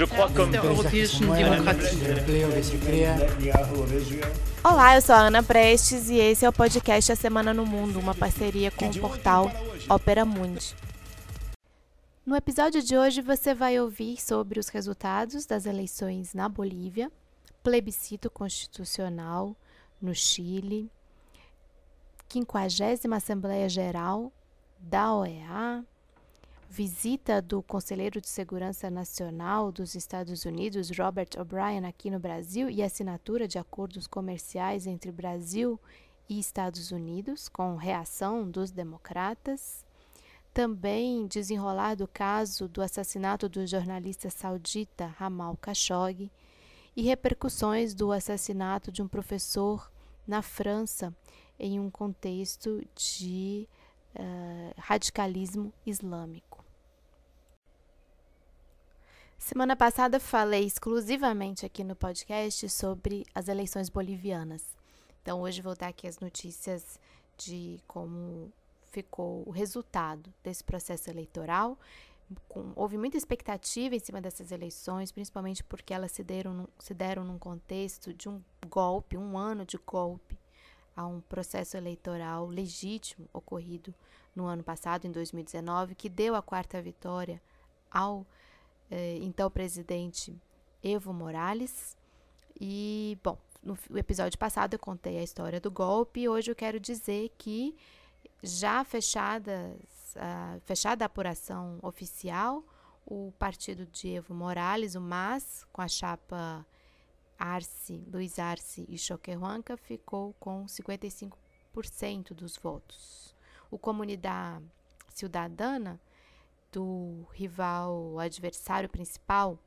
Je crois comme europäischen Demokratie. Olá, eu sou a Ana Prestes e esse é o podcast A Semana no Mundo, uma parceria com o portal Opera Mundi. No episódio de hoje você vai ouvir sobre os resultados das eleições na Bolívia, plebiscito constitucional no Chile, 50 Assembleia Geral da OEA, visita do Conselheiro de Segurança Nacional dos Estados Unidos, Robert O'Brien, aqui no Brasil e assinatura de acordos comerciais entre Brasil e Estados Unidos, com reação dos democratas. Também desenrolar do caso do assassinato do jornalista saudita Ramal Khashoggi e repercussões do assassinato de um professor na França em um contexto de uh, radicalismo islâmico. Semana passada falei exclusivamente aqui no podcast sobre as eleições bolivianas. Então hoje vou dar aqui as notícias de como ficou o resultado desse processo eleitoral. Com, houve muita expectativa em cima dessas eleições, principalmente porque elas se deram, se deram num contexto de um golpe, um ano de golpe a um processo eleitoral legítimo ocorrido no ano passado, em 2019, que deu a quarta vitória ao eh, então presidente Evo Morales. E, bom, no episódio passado eu contei a história do golpe hoje eu quero dizer que já fechadas, uh, fechada a apuração oficial, o partido de Evo Morales, o MAS, com a chapa Arce, Luiz Arce e Choquehuanca, ficou com 55% dos votos. O Comunidade Cidadana, do rival adversário principal,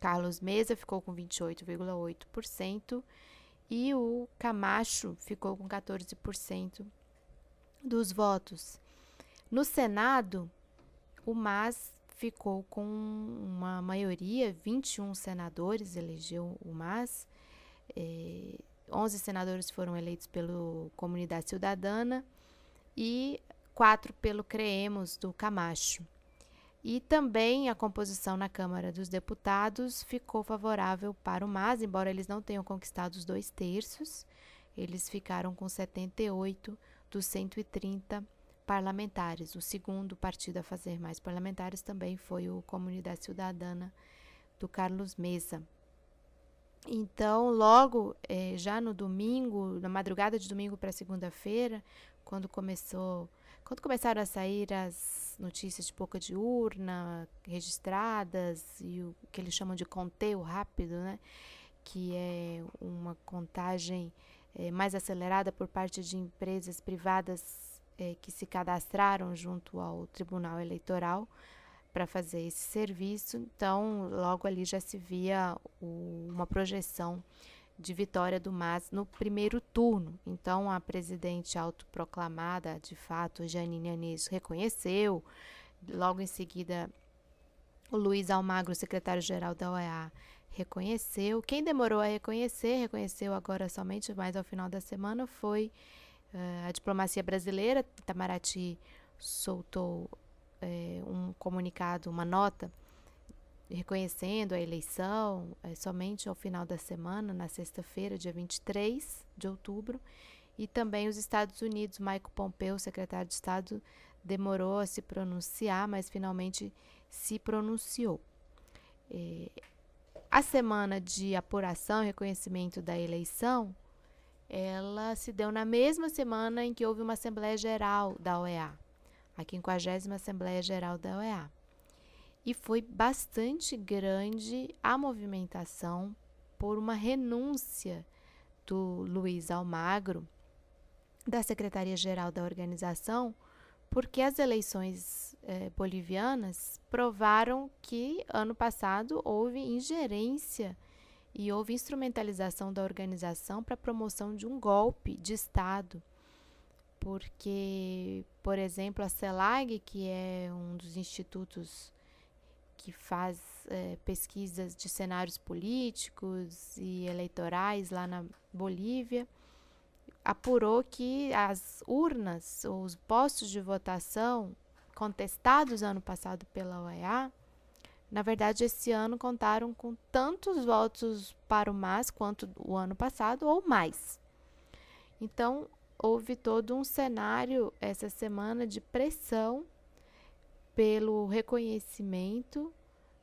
Carlos Mesa, ficou com 28,8% e o Camacho ficou com 14% dos votos. No Senado, o MAS ficou com uma maioria, 21 senadores elegeu o MAS, eh, 11 senadores foram eleitos pela Comunidade Cidadana e quatro pelo CREEMOS do Camacho. E também a composição na Câmara dos Deputados ficou favorável para o MAS, embora eles não tenham conquistado os dois terços, eles ficaram com 78 dos 130 parlamentares. O segundo partido a fazer mais parlamentares também foi o Comunidade Cidadana do Carlos Mesa. Então, logo eh, já no domingo, na madrugada de domingo para segunda-feira, quando começou, quando começaram a sair as notícias de boca de urna registradas e o que eles chamam de conteo rápido, né, que é uma contagem eh, mais acelerada por parte de empresas privadas é, que se cadastraram junto ao Tribunal Eleitoral para fazer esse serviço. Então, logo ali já se via o, uma projeção de vitória do MAS no primeiro turno. Então, a presidente autoproclamada, de fato, Janine Anis, reconheceu. Logo em seguida, o Luiz Almagro, secretário-geral da OEA, reconheceu. Quem demorou a reconhecer, reconheceu agora somente mais ao final da semana, foi Uh, a diplomacia brasileira, Itamaraty soltou é, um comunicado, uma nota, reconhecendo a eleição é, somente ao final da semana, na sexta-feira, dia 23 de outubro. E também os Estados Unidos, Michael Pompeo, secretário de Estado, demorou a se pronunciar, mas finalmente se pronunciou. É, a semana de apuração e reconhecimento da eleição ela se deu na mesma semana em que houve uma Assembleia Geral da OEA, a 50 Assembleia Geral da OEA. E foi bastante grande a movimentação por uma renúncia do Luiz Almagro, da Secretaria-Geral da organização, porque as eleições eh, bolivianas provaram que ano passado houve ingerência e houve instrumentalização da organização para a promoção de um golpe de Estado. Porque, por exemplo, a CELAG, que é um dos institutos que faz é, pesquisas de cenários políticos e eleitorais lá na Bolívia, apurou que as urnas, os postos de votação contestados ano passado pela OEA, na verdade, esse ano contaram com tantos votos para o MAS quanto o ano passado ou mais. Então, houve todo um cenário essa semana de pressão pelo reconhecimento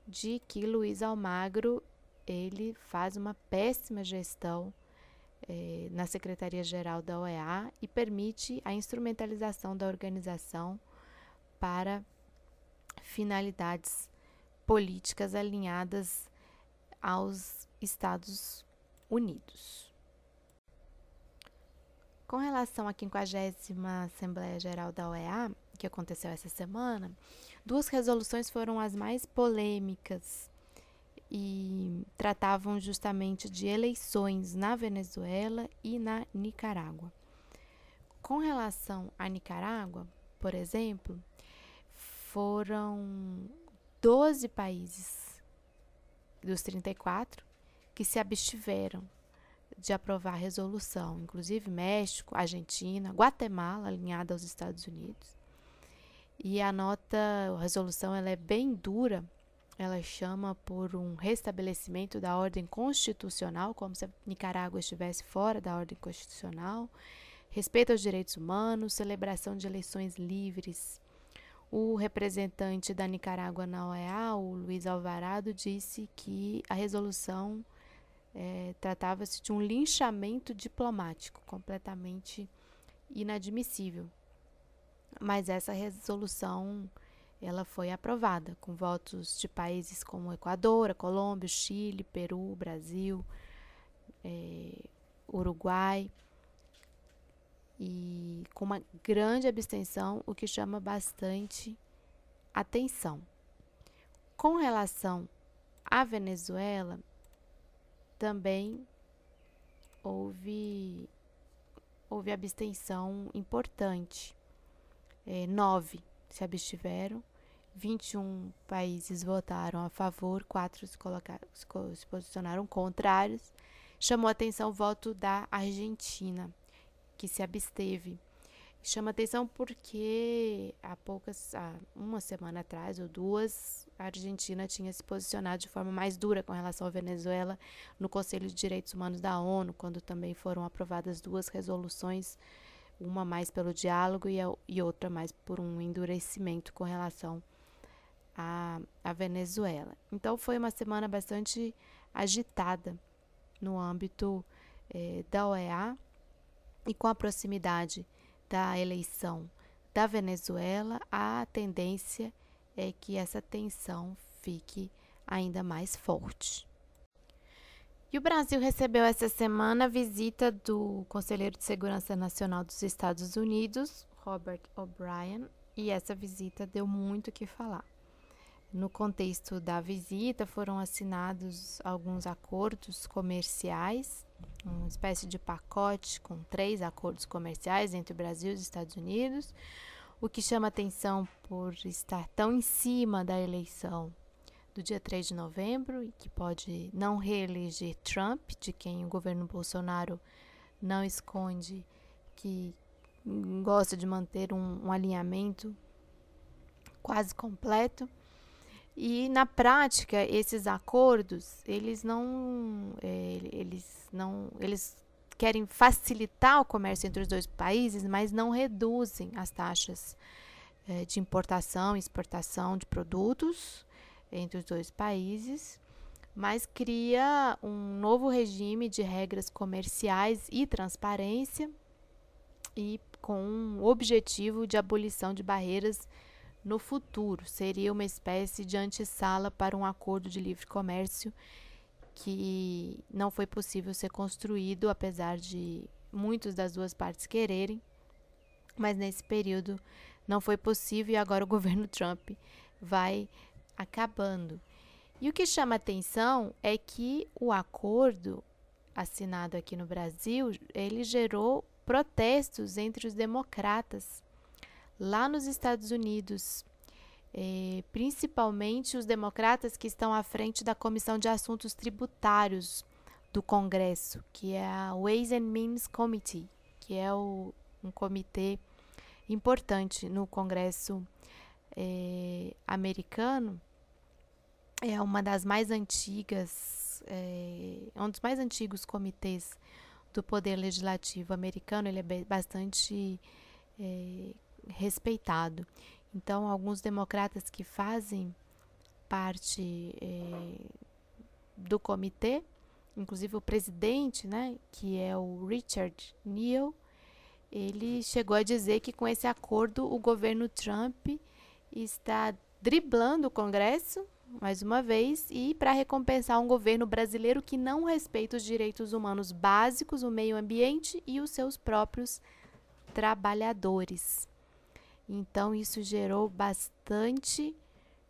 de que Luiz Almagro ele faz uma péssima gestão eh, na Secretaria-Geral da OEA e permite a instrumentalização da organização para finalidades políticas alinhadas aos Estados Unidos. Com relação à 50 Assembleia Geral da OEA, que aconteceu essa semana, duas resoluções foram as mais polêmicas e tratavam justamente de eleições na Venezuela e na Nicarágua. Com relação à Nicarágua, por exemplo, foram 12 países dos 34 que se abstiveram de aprovar a resolução, inclusive México, Argentina, Guatemala, alinhada aos Estados Unidos. E a nota, a resolução, ela é bem dura. Ela chama por um restabelecimento da ordem constitucional, como se Nicarágua estivesse fora da ordem constitucional, respeito aos direitos humanos, celebração de eleições livres. O representante da Nicarágua na OEA, o Luiz Alvarado, disse que a resolução é, tratava-se de um linchamento diplomático completamente inadmissível. Mas essa resolução ela foi aprovada com votos de países como Equador, Colômbia, Chile, Peru, Brasil, é, Uruguai e com uma grande abstenção, o que chama bastante atenção. Com relação à Venezuela, também houve, houve abstenção importante. É, nove se abstiveram, 21 países votaram a favor, quatro se, colocaram, se posicionaram contrários. Chamou atenção o voto da Argentina, que se absteve. Chama atenção porque há poucas, há uma semana atrás ou duas, a Argentina tinha se posicionado de forma mais dura com relação à Venezuela no Conselho de Direitos Humanos da ONU, quando também foram aprovadas duas resoluções, uma mais pelo diálogo e, a, e outra mais por um endurecimento com relação à, à Venezuela. Então foi uma semana bastante agitada no âmbito eh, da OEA e com a proximidade da eleição da Venezuela, a tendência é que essa tensão fique ainda mais forte. E o Brasil recebeu essa semana a visita do Conselheiro de Segurança Nacional dos Estados Unidos, Robert O'Brien, e essa visita deu muito o que falar. No contexto da visita, foram assinados alguns acordos comerciais uma espécie de pacote com três acordos comerciais entre o Brasil e os Estados Unidos, o que chama atenção por estar tão em cima da eleição do dia 3 de novembro e que pode não reeleger Trump, de quem o governo Bolsonaro não esconde que gosta de manter um, um alinhamento quase completo. E na prática, esses acordos, eles não, é, eles não, eles querem facilitar o comércio entre os dois países, mas não reduzem as taxas é, de importação e exportação de produtos entre os dois países, mas cria um novo regime de regras comerciais e transparência e com o objetivo de abolição de barreiras no futuro. Seria uma espécie de antessala para um acordo de livre comércio que não foi possível ser construído, apesar de muitos das duas partes quererem. Mas nesse período não foi possível e agora o governo Trump vai acabando. E o que chama atenção é que o acordo assinado aqui no Brasil, ele gerou protestos entre os democratas lá nos Estados Unidos, é, principalmente os democratas que estão à frente da Comissão de Assuntos Tributários do Congresso, que é a Ways and Means Committee, que é o, um comitê importante no Congresso é, americano. É uma das mais antigas, é, um dos mais antigos comitês do poder legislativo americano. Ele é bastante é, respeitado. Então, alguns democratas que fazem parte é, do comitê, inclusive o presidente, né, que é o Richard Neal, ele chegou a dizer que com esse acordo o governo Trump está driblando o Congresso, mais uma vez, e para recompensar um governo brasileiro que não respeita os direitos humanos básicos, o meio ambiente e os seus próprios trabalhadores. Então, isso gerou bastante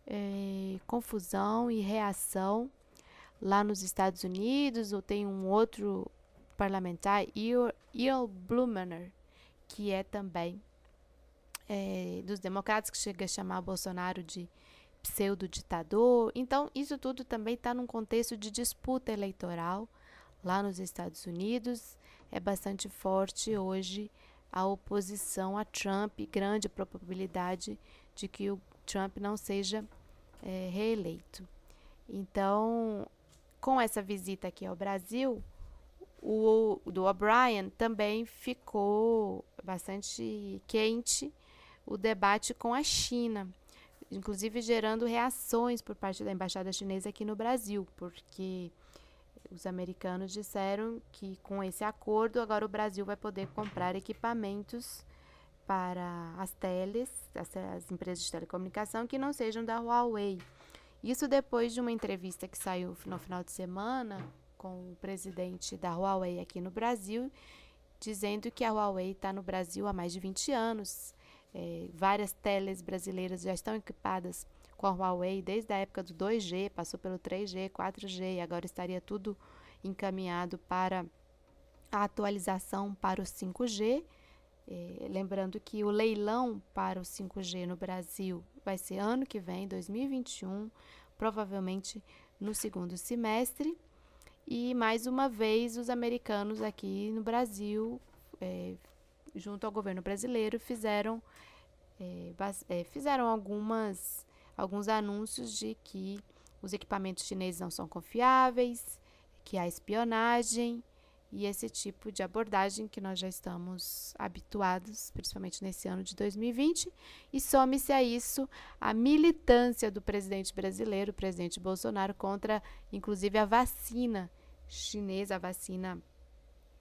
é, confusão e reação lá nos Estados Unidos. Ou tem um outro parlamentar, Earl Blumenauer, que é também é, dos democratas, que chega a chamar Bolsonaro de pseudo-ditador. Então, isso tudo também está num contexto de disputa eleitoral lá nos Estados Unidos. É bastante forte hoje a oposição a Trump, grande probabilidade de que o Trump não seja é, reeleito. Então, com essa visita aqui ao Brasil, o do O'Brien também ficou bastante quente o debate com a China, inclusive gerando reações por parte da embaixada chinesa aqui no Brasil, porque os americanos disseram que com esse acordo agora o Brasil vai poder comprar equipamentos para as teles, as, as empresas de telecomunicação que não sejam da Huawei. Isso depois de uma entrevista que saiu no final de semana com o presidente da Huawei aqui no Brasil, dizendo que a Huawei está no Brasil há mais de 20 anos é, várias teles brasileiras já estão equipadas com a Huawei desde a época do 2G, passou pelo 3G, 4G e agora estaria tudo encaminhado para a atualização para o 5G. É, lembrando que o leilão para o 5G no Brasil vai ser ano que vem, 2021, provavelmente no segundo semestre. E mais uma vez, os americanos aqui no Brasil é, junto ao governo brasileiro, fizeram, é, é, fizeram algumas, alguns anúncios de que os equipamentos chineses não são confiáveis, que há espionagem e esse tipo de abordagem que nós já estamos habituados, principalmente nesse ano de 2020, e some-se a isso a militância do presidente brasileiro, o presidente Bolsonaro, contra inclusive a vacina chinesa, a vacina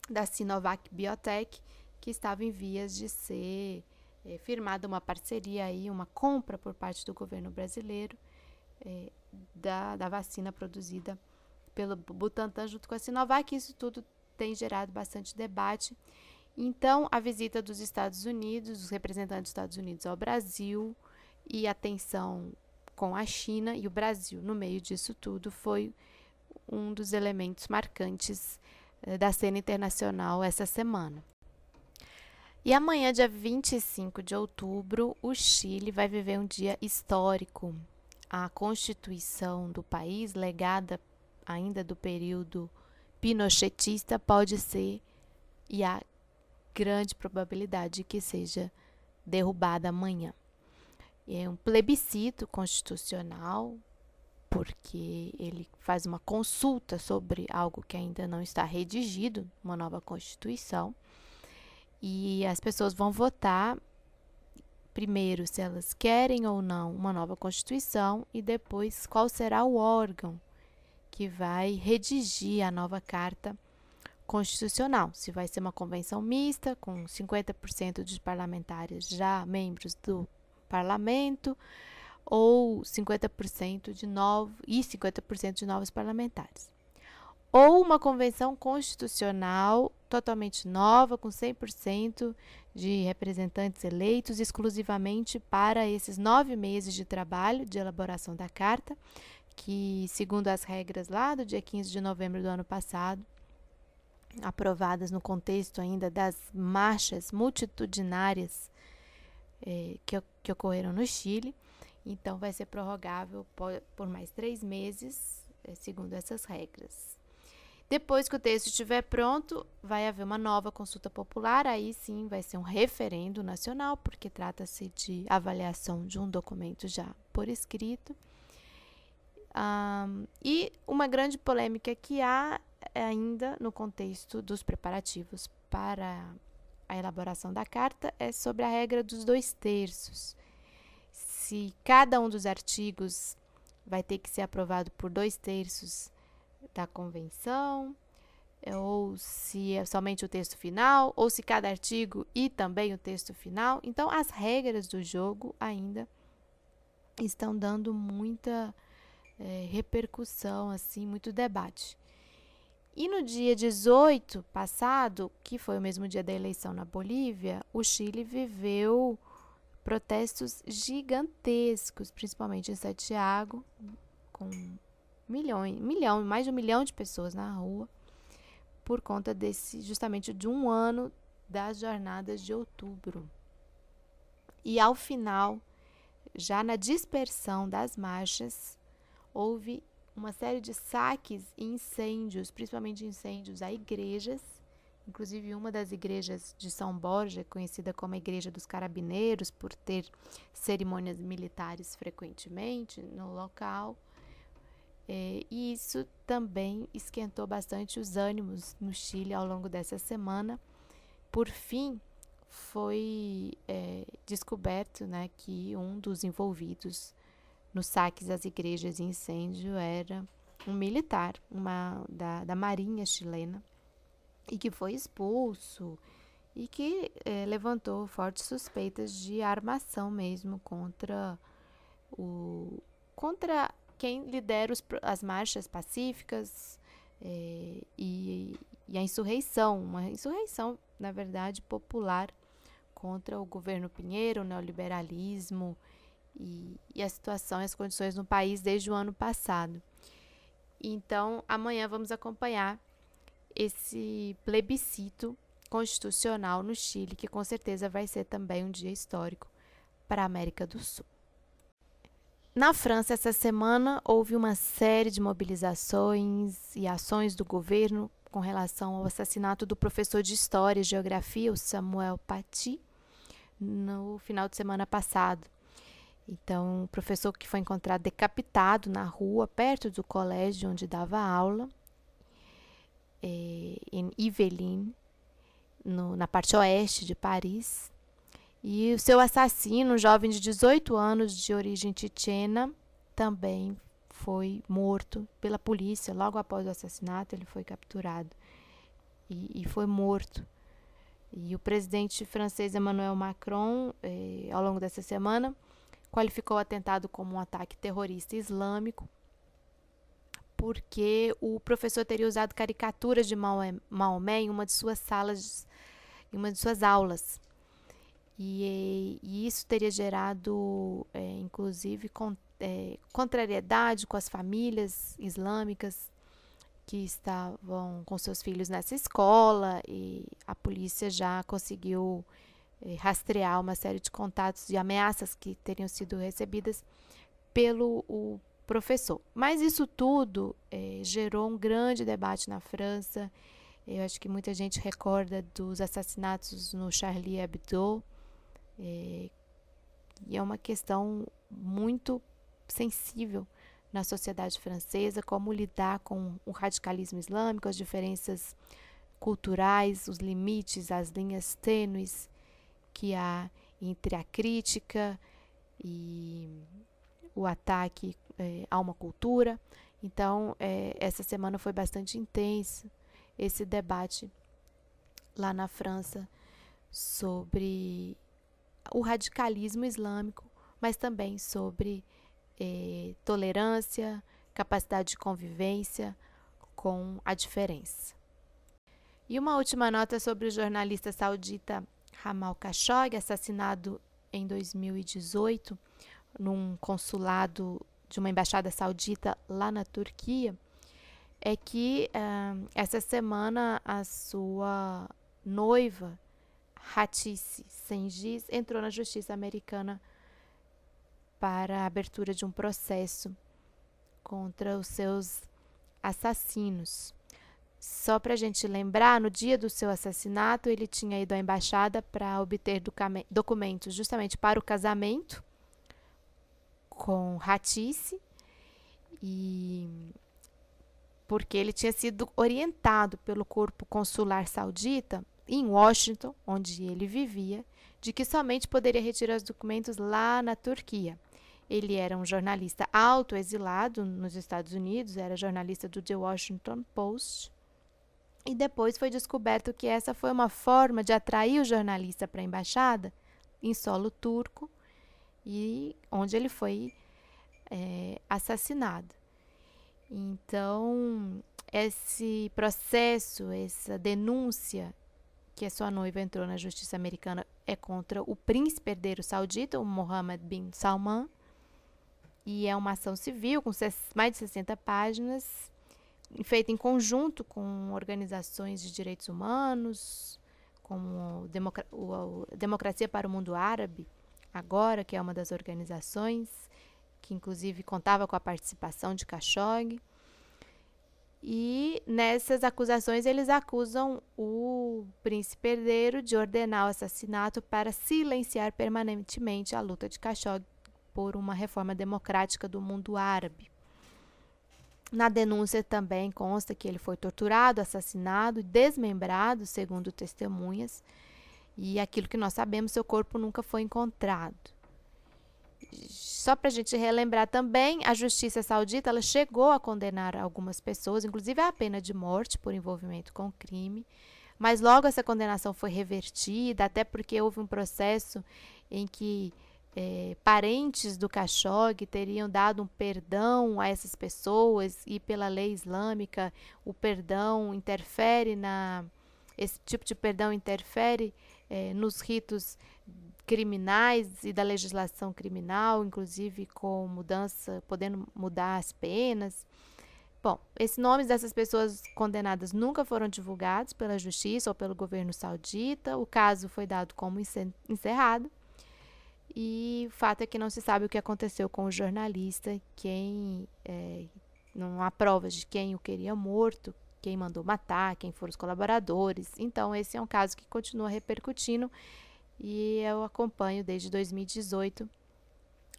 da Sinovac Biotech, que estava em vias de ser é, firmada uma parceria aí, uma compra por parte do governo brasileiro é, da, da vacina produzida pelo Butantan junto com a Sinovac. Isso tudo tem gerado bastante debate. Então, a visita dos Estados Unidos, os representantes dos Estados Unidos ao Brasil e a tensão com a China e o Brasil no meio disso tudo foi um dos elementos marcantes eh, da cena internacional essa semana. E amanhã, dia 25 de outubro, o Chile vai viver um dia histórico. A Constituição do país, legada ainda do período pinochetista, pode ser, e há grande probabilidade que seja derrubada amanhã. É um plebiscito constitucional, porque ele faz uma consulta sobre algo que ainda não está redigido, uma nova Constituição. E as pessoas vão votar primeiro se elas querem ou não uma nova Constituição e depois qual será o órgão que vai redigir a nova Carta Constitucional. Se vai ser uma convenção mista, com 50% dos parlamentares já membros do parlamento, ou 50% de novos e 50% de novos parlamentares ou uma convenção constitucional totalmente nova, com 100% de representantes eleitos exclusivamente para esses nove meses de trabalho de elaboração da carta, que, segundo as regras lá do dia 15 de novembro do ano passado, aprovadas no contexto ainda das marchas multitudinárias eh, que, que ocorreram no Chile, então vai ser prorrogável por, por mais três meses, eh, segundo essas regras. Depois que o texto estiver pronto, vai haver uma nova consulta popular, aí sim vai ser um referendo nacional, porque trata-se de avaliação de um documento já por escrito. Um, e uma grande polêmica que há ainda no contexto dos preparativos para a elaboração da carta é sobre a regra dos dois terços. Se cada um dos artigos vai ter que ser aprovado por dois terços da convenção, ou se é somente o texto final, ou se cada artigo e também o texto final. Então, as regras do jogo ainda estão dando muita é, repercussão, assim, muito debate. E no dia 18 passado, que foi o mesmo dia da eleição na Bolívia, o Chile viveu protestos gigantescos, principalmente em Santiago, com milhões, milhão, mais de um milhão de pessoas na rua, por conta desse, justamente de um ano das jornadas de outubro. E ao final, já na dispersão das marchas, houve uma série de saques e incêndios, principalmente incêndios a igrejas, inclusive uma das igrejas de São Borja, conhecida como a Igreja dos Carabineiros, por ter cerimônias militares frequentemente no local. É, e isso também esquentou bastante os ânimos no Chile ao longo dessa semana. Por fim, foi é, descoberto né, que um dos envolvidos nos saques às igrejas e incêndio era um militar uma, da, da marinha chilena e que foi expulso e que é, levantou fortes suspeitas de armação mesmo contra o contra quem lidera os, as marchas pacíficas é, e, e a insurreição, uma insurreição, na verdade, popular contra o governo Pinheiro, o neoliberalismo e, e a situação e as condições no país desde o ano passado. Então, amanhã vamos acompanhar esse plebiscito constitucional no Chile, que com certeza vai ser também um dia histórico para a América do Sul. Na França, essa semana, houve uma série de mobilizações e ações do governo com relação ao assassinato do professor de História e Geografia, o Samuel Paty, no final de semana passado. Então, o professor que foi encontrado decapitado na rua, perto do colégio onde dava aula, é, em Yvelines, no, na parte oeste de Paris. E o seu assassino, um jovem de 18 anos, de origem tchetchena, também foi morto pela polícia. Logo após o assassinato, ele foi capturado e, e foi morto. E o presidente francês Emmanuel Macron, eh, ao longo dessa semana, qualificou o atentado como um ataque terrorista islâmico, porque o professor teria usado caricaturas de Maomé em uma de suas salas, em uma de suas aulas. E, e isso teria gerado, é, inclusive, con, é, contrariedade com as famílias islâmicas que estavam com seus filhos nessa escola, e a polícia já conseguiu eh, rastrear uma série de contatos e ameaças que teriam sido recebidas pelo o professor. Mas isso tudo eh, gerou um grande debate na França. Eu acho que muita gente recorda dos assassinatos no Charlie Hebdo. Eh, e é uma questão muito sensível na sociedade francesa, como lidar com o radicalismo islâmico, as diferenças culturais, os limites, as linhas tênues que há entre a crítica e o ataque é, a uma cultura. Então, é, essa semana foi bastante intenso esse debate lá na França sobre o radicalismo islâmico, mas também sobre é, tolerância, capacidade de convivência com a diferença. E uma última nota sobre o jornalista saudita Ramal Khashoggi, assassinado em 2018 num consulado de uma embaixada saudita lá na Turquia, é que uh, essa semana a sua noiva, Hatice Sengiz, entrou na justiça americana para a abertura de um processo contra os seus assassinos. Só para a gente lembrar, no dia do seu assassinato, ele tinha ido à embaixada para obter documentos justamente para o casamento com Ratice E porque ele tinha sido orientado pelo corpo consular saudita em Washington, onde ele vivia, de que somente poderia retirar os documentos lá na Turquia. Ele era um jornalista autoexilado nos Estados Unidos, era jornalista do The Washington Post. E depois foi descoberto que essa foi uma forma de atrair o jornalista para a embaixada em solo turco e onde ele foi é, assassinado. Então, esse processo, essa denúncia que a sua noiva entrou na justiça americana é contra o príncipe herdeiro saudita, o Mohammed bin Salman, e é uma ação civil com mais de 60 páginas, feita em conjunto com organizações de direitos humanos, como o, Democracia para o Mundo Árabe, agora, que é uma das organizações, que inclusive contava com a participação de Khashoggi. E nessas acusações eles acusam o príncipe herdeiro de ordenar o assassinato para silenciar permanentemente a luta de Khashoggi por uma reforma democrática do mundo árabe. Na denúncia também consta que ele foi torturado, assassinado desmembrado, segundo testemunhas, e aquilo que nós sabemos, seu corpo nunca foi encontrado. Só para a gente relembrar também, a justiça saudita ela chegou a condenar algumas pessoas, inclusive a pena de morte por envolvimento com crime, mas logo essa condenação foi revertida, até porque houve um processo em que é, parentes do Khashoggi teriam dado um perdão a essas pessoas e pela lei islâmica o perdão interfere na esse tipo de perdão interfere é, nos ritos criminais e da legislação criminal, inclusive com mudança, podendo mudar as penas. Bom, esses nomes dessas pessoas condenadas nunca foram divulgados pela justiça ou pelo governo saudita. O caso foi dado como encerrado. E o fato é que não se sabe o que aconteceu com o jornalista, quem é, não há provas de quem o queria morto, quem mandou matar, quem foram os colaboradores. Então, esse é um caso que continua repercutindo e eu acompanho desde 2018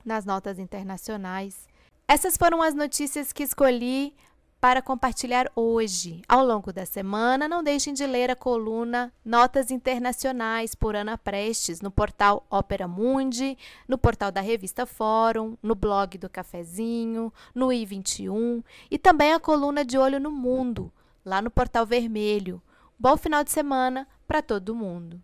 nas notas internacionais. Essas foram as notícias que escolhi para compartilhar hoje. Ao longo da semana, não deixem de ler a coluna Notas Internacionais por Ana Prestes no portal Opera Mundi, no portal da revista Fórum, no blog do Cafezinho, no i21 e também a coluna de Olho no Mundo, lá no portal Vermelho. Bom final de semana para todo mundo!